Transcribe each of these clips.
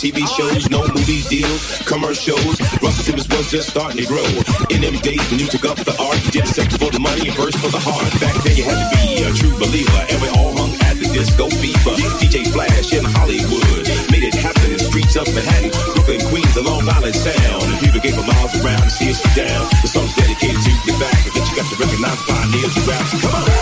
TV shows, no movie deals, commercials. Russell Simmons was just starting to grow. In them days when you took up the art, you did a second for the money and first for the heart. Back then you had to be a true believer, and we all hung at the disco fever. DJ Flash in Hollywood made it happen in the streets of Manhattan, Brooklyn, Queens, and Long Island Sound. And people gave for miles around to see us down. The song's dedicated to the fact that you got to recognize the pioneers rap. Come on.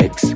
X.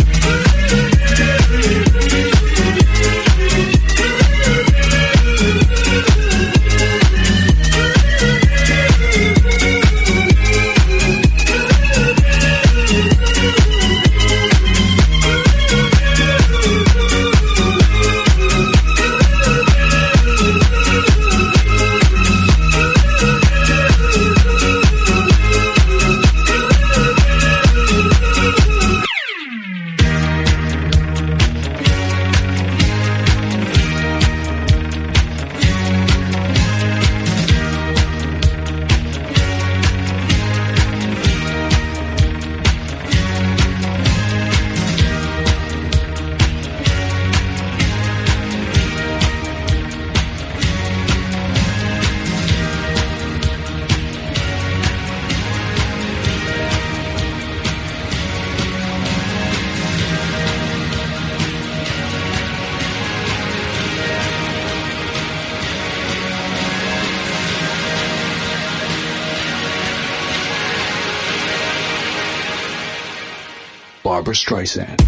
Barbra Streisand.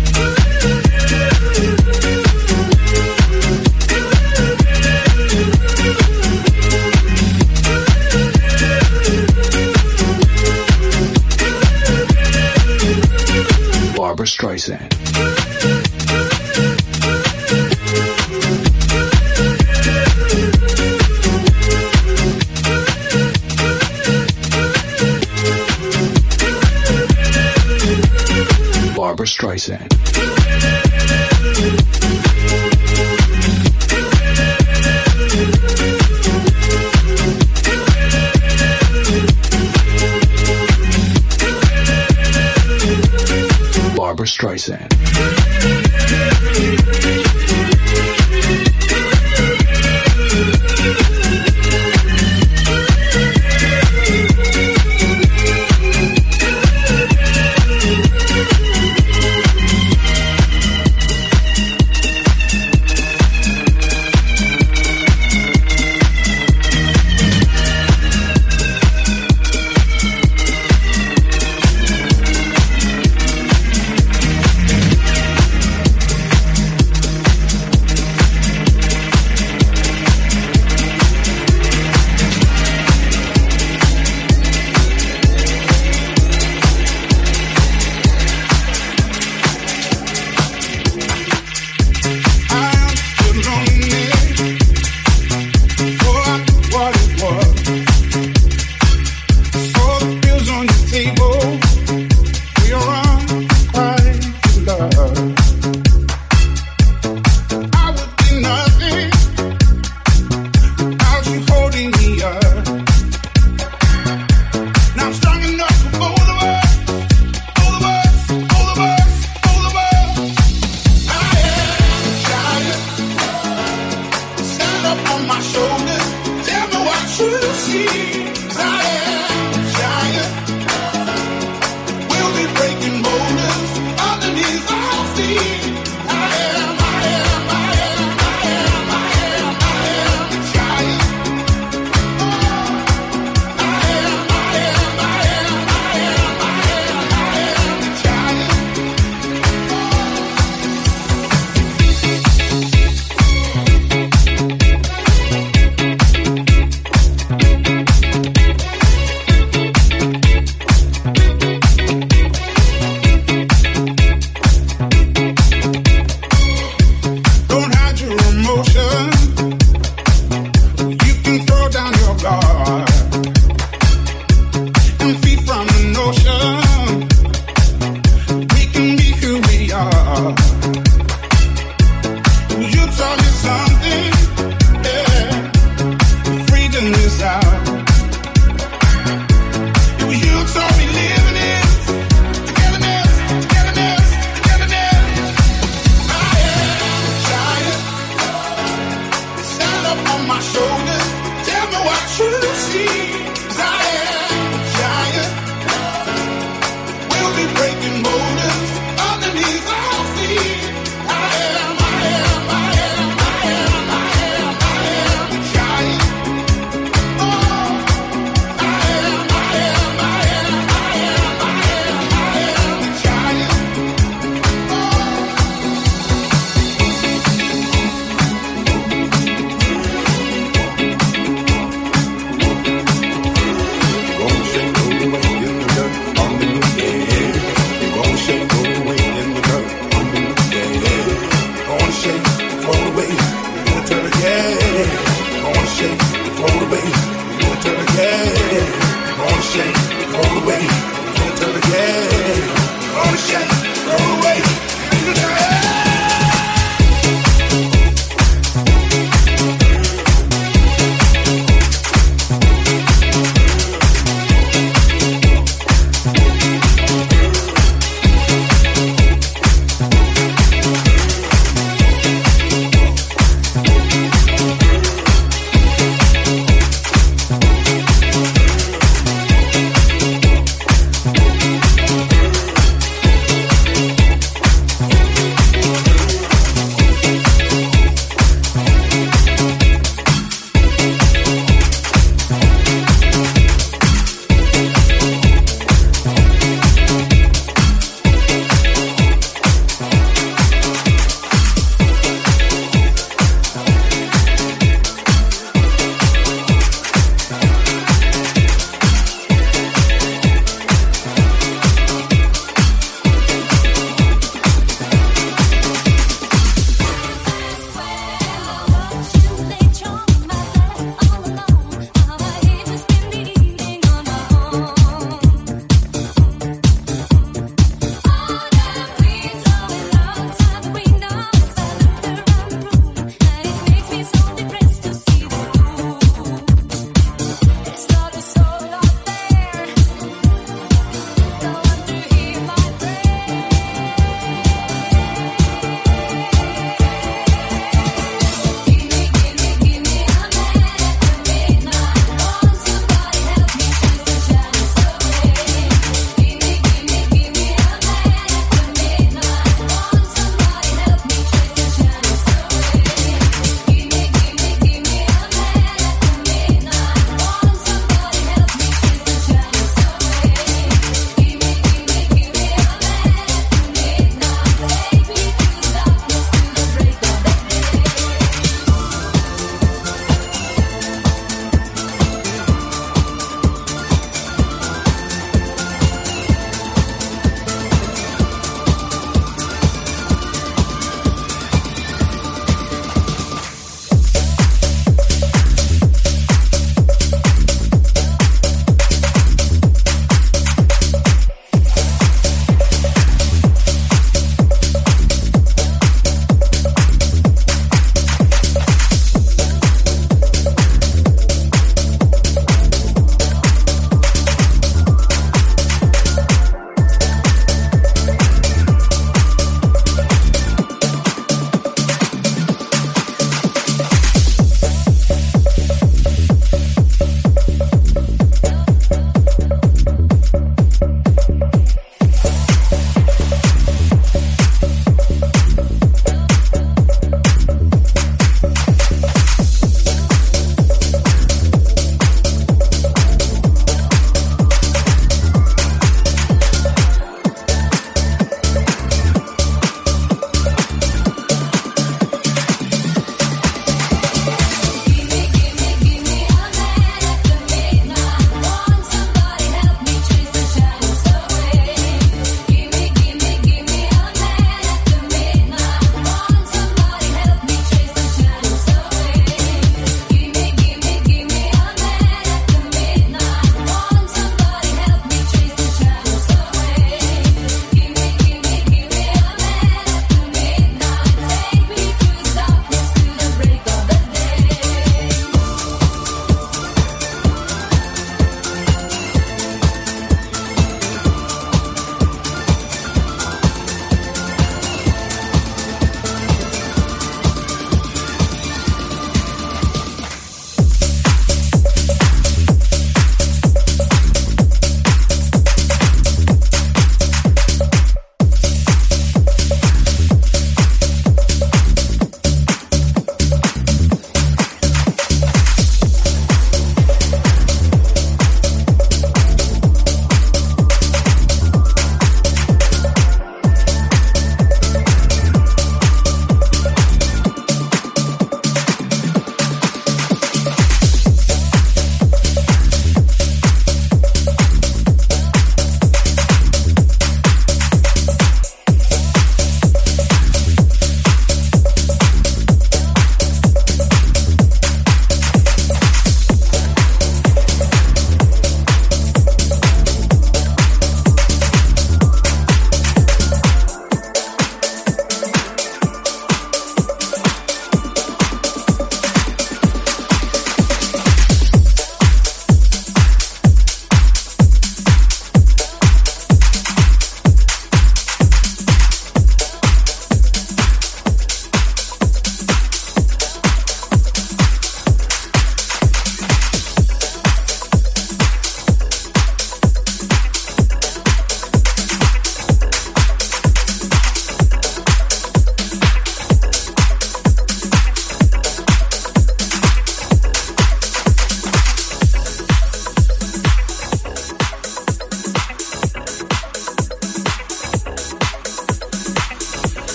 Streisand. Barbra Streisand.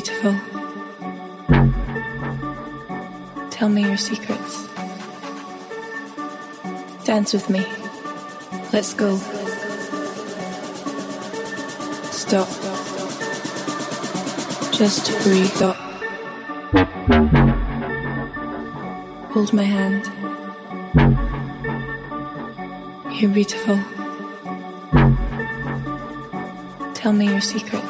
Beautiful. Tell me your secrets. Dance with me. Let's go. Stop. Just breathe. Stop. Hold my hand. You're beautiful. Tell me your secrets.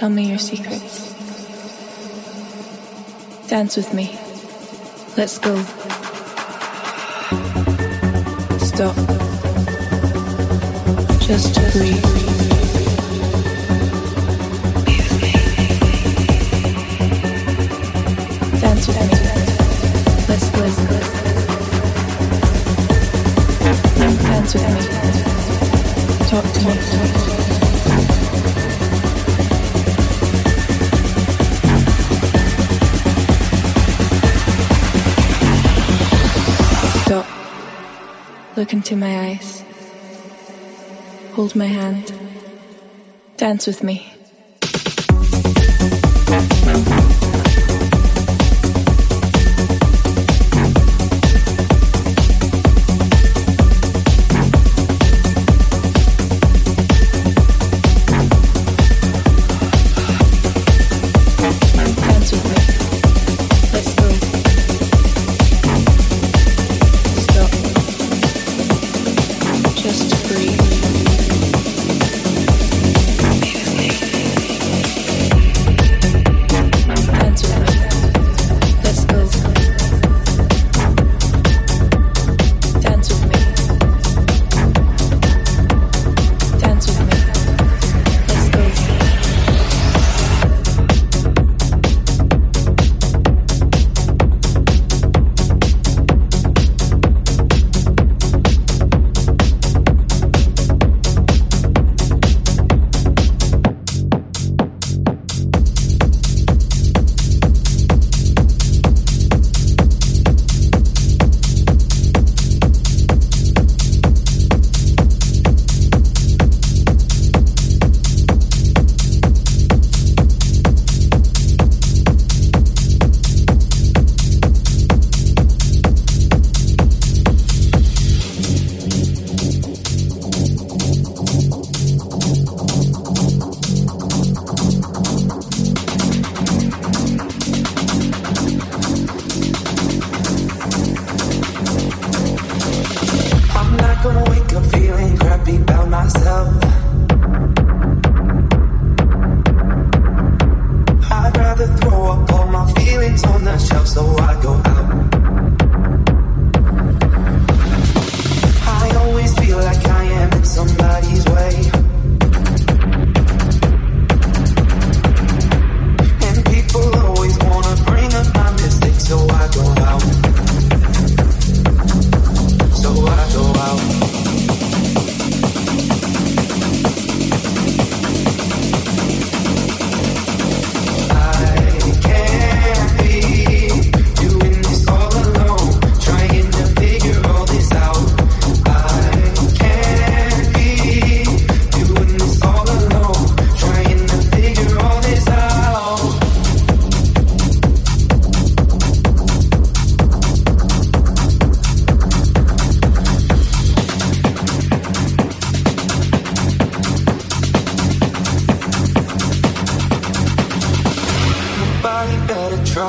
Tell me your secrets. Dance with me. Let's go. Stop. Just breathe. Into my eyes. Hold my hand. Dance with me.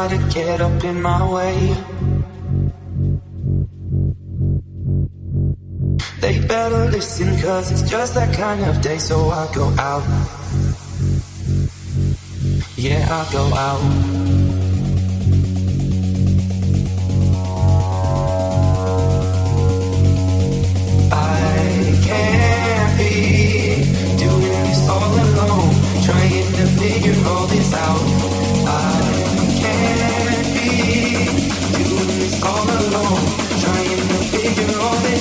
Try to get up in my way. They better listen, cause it's just that kind of day, so I go out. Yeah, I go out. I can't be doing this all alone, trying to figure all this out. I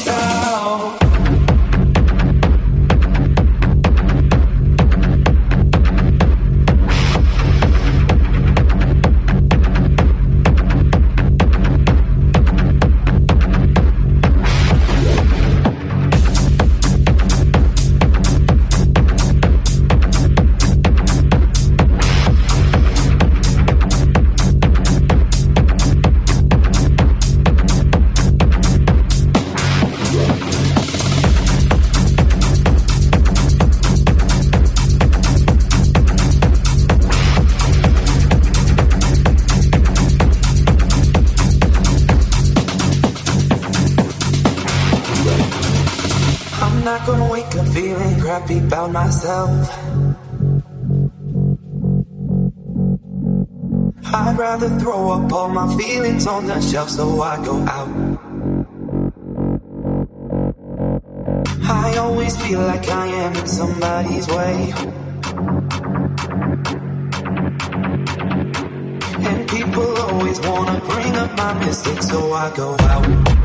figure myself. I'd rather throw up all my feelings on the shelf so I go out. I always feel like I am in somebody's way. And people always wanna bring up my mistakes so I go out.